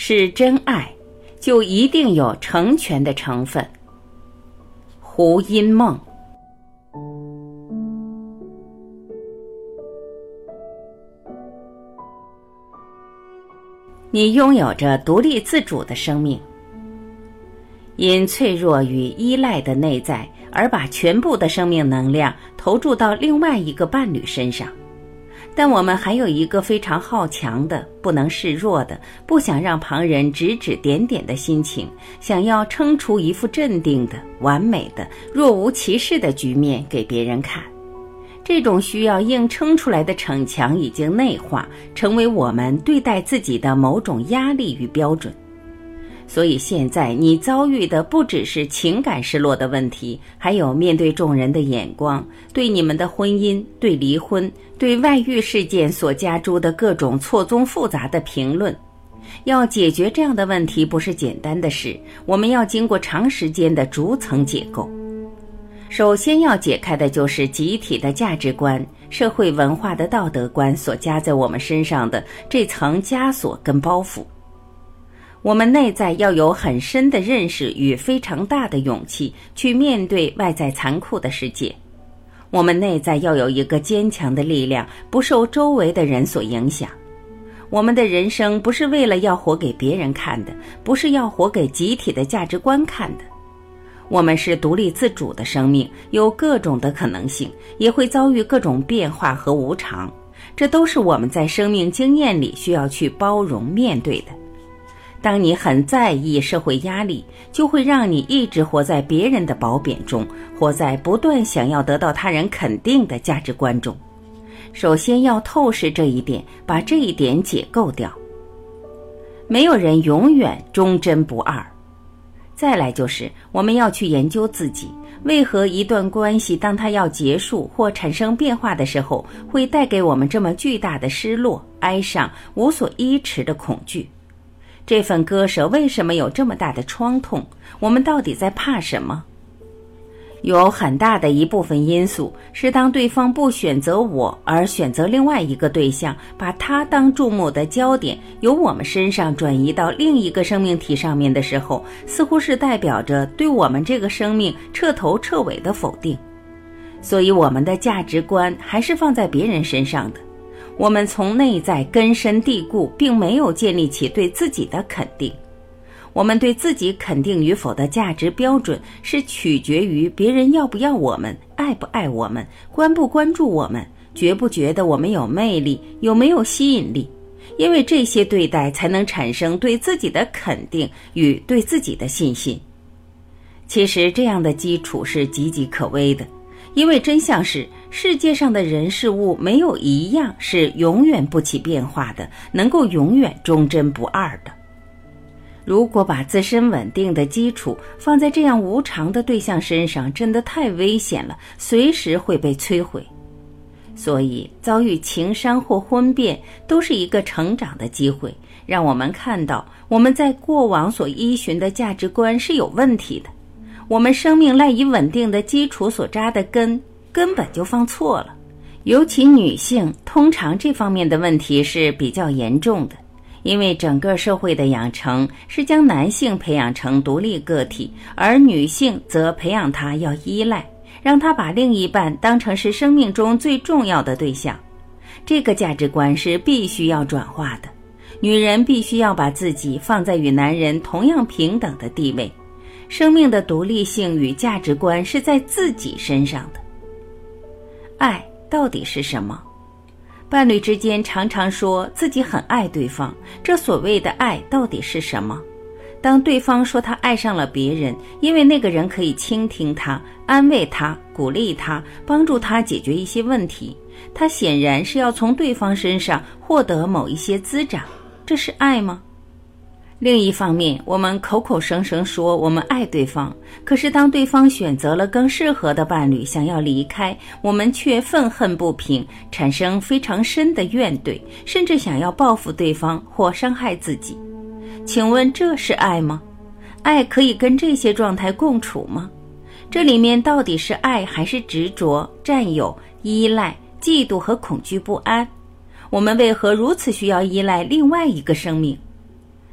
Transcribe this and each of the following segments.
是真爱，就一定有成全的成分。胡因梦，你拥有着独立自主的生命，因脆弱与依赖的内在，而把全部的生命能量投注到另外一个伴侣身上。但我们还有一个非常好强的、不能示弱的、不想让旁人指指点点的心情，想要撑出一副镇定的、完美的、若无其事的局面给别人看。这种需要硬撑出来的逞强已经内化，成为我们对待自己的某种压力与标准。所以现在你遭遇的不只是情感失落的问题，还有面对众人的眼光，对你们的婚姻、对离婚、对外遇事件所加诸的各种错综复杂的评论。要解决这样的问题不是简单的事，我们要经过长时间的逐层解构。首先要解开的就是集体的价值观、社会文化的道德观所加在我们身上的这层枷锁跟包袱。我们内在要有很深的认识与非常大的勇气去面对外在残酷的世界。我们内在要有一个坚强的力量，不受周围的人所影响。我们的人生不是为了要活给别人看的，不是要活给集体的价值观看的。我们是独立自主的生命，有各种的可能性，也会遭遇各种变化和无常。这都是我们在生命经验里需要去包容面对的。当你很在意社会压力，就会让你一直活在别人的褒贬中，活在不断想要得到他人肯定的价值观中。首先要透视这一点，把这一点解构掉。没有人永远忠贞不二。再来就是我们要去研究自己，为何一段关系当它要结束或产生变化的时候，会带给我们这么巨大的失落、哀伤、无所依持的恐惧。这份割舍为什么有这么大的创痛？我们到底在怕什么？有很大的一部分因素是，当对方不选择我，而选择另外一个对象，把他当注目的焦点，由我们身上转移到另一个生命体上面的时候，似乎是代表着对我们这个生命彻头彻尾的否定。所以，我们的价值观还是放在别人身上的。我们从内在根深蒂固，并没有建立起对自己的肯定。我们对自己肯定与否的价值标准，是取决于别人要不要我们、爱不爱我们、关不关注我们、觉不觉得我们有魅力、有没有吸引力。因为这些对待，才能产生对自己的肯定与对自己的信心。其实，这样的基础是岌岌可危的。因为真相是，世界上的人事物没有一样是永远不起变化的，能够永远忠贞不二的。如果把自身稳定的基础放在这样无常的对象身上，真的太危险了，随时会被摧毁。所以，遭遇情伤或婚变，都是一个成长的机会，让我们看到我们在过往所依循的价值观是有问题的。我们生命赖以稳定的基础所扎的根根本就放错了，尤其女性，通常这方面的问题是比较严重的，因为整个社会的养成是将男性培养成独立个体，而女性则培养他要依赖，让他把另一半当成是生命中最重要的对象。这个价值观是必须要转化的，女人必须要把自己放在与男人同样平等的地位。生命的独立性与价值观是在自己身上的。爱到底是什么？伴侣之间常常说自己很爱对方，这所谓的爱到底是什么？当对方说他爱上了别人，因为那个人可以倾听他、安慰他、鼓励他、帮助他解决一些问题，他显然是要从对方身上获得某一些滋长，这是爱吗？另一方面，我们口口声声说我们爱对方，可是当对方选择了更适合的伴侣，想要离开，我们却愤恨不平，产生非常深的怨怼，甚至想要报复对方或伤害自己。请问这是爱吗？爱可以跟这些状态共处吗？这里面到底是爱还是执着、占有、依赖、嫉妒和恐惧不安？我们为何如此需要依赖另外一个生命？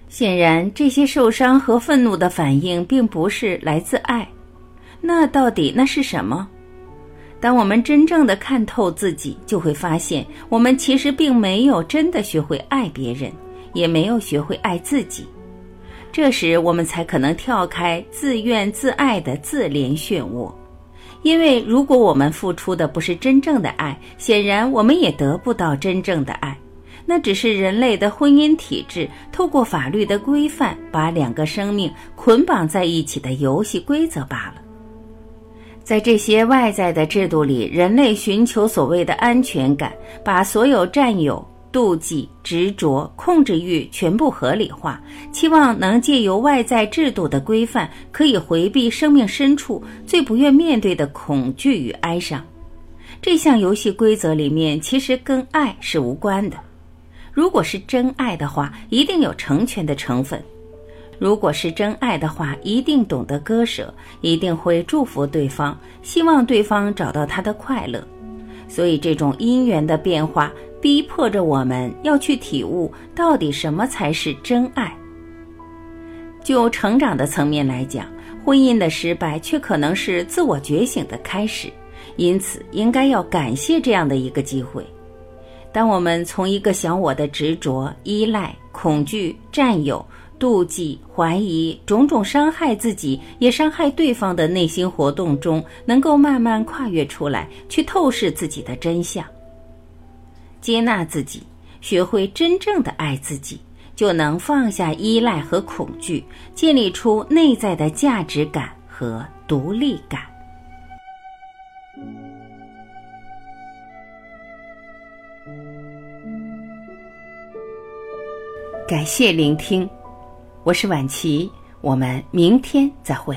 显然，这些受伤和愤怒的反应并不是来自爱。那到底那是什么？当我们真正的看透自己，就会发现，我们其实并没有真的学会爱别人，也没有学会爱自己。这时，我们才可能跳开自怨自艾的自怜漩涡。因为如果我们付出的不是真正的爱，显然我们也得不到真正的爱。那只是人类的婚姻体制透过法律的规范，把两个生命捆绑在一起的游戏规则罢了。在这些外在的制度里，人类寻求所谓的安全感，把所有占有、妒忌、执着、控制欲全部合理化，期望能借由外在制度的规范，可以回避生命深处最不愿面对的恐惧与哀伤。这项游戏规则里面，其实跟爱是无关的。如果是真爱的话，一定有成全的成分；如果是真爱的话，一定懂得割舍，一定会祝福对方，希望对方找到他的快乐。所以，这种因缘的变化，逼迫着我们要去体悟，到底什么才是真爱。就成长的层面来讲，婚姻的失败却可能是自我觉醒的开始，因此应该要感谢这样的一个机会。当我们从一个小我的执着、依赖、恐惧、占有、妒忌、怀疑种种伤害自己也伤害对方的内心活动中，能够慢慢跨越出来，去透视自己的真相，接纳自己，学会真正的爱自己，就能放下依赖和恐惧，建立出内在的价值感和独立感。感谢聆听，我是晚琪，我们明天再会。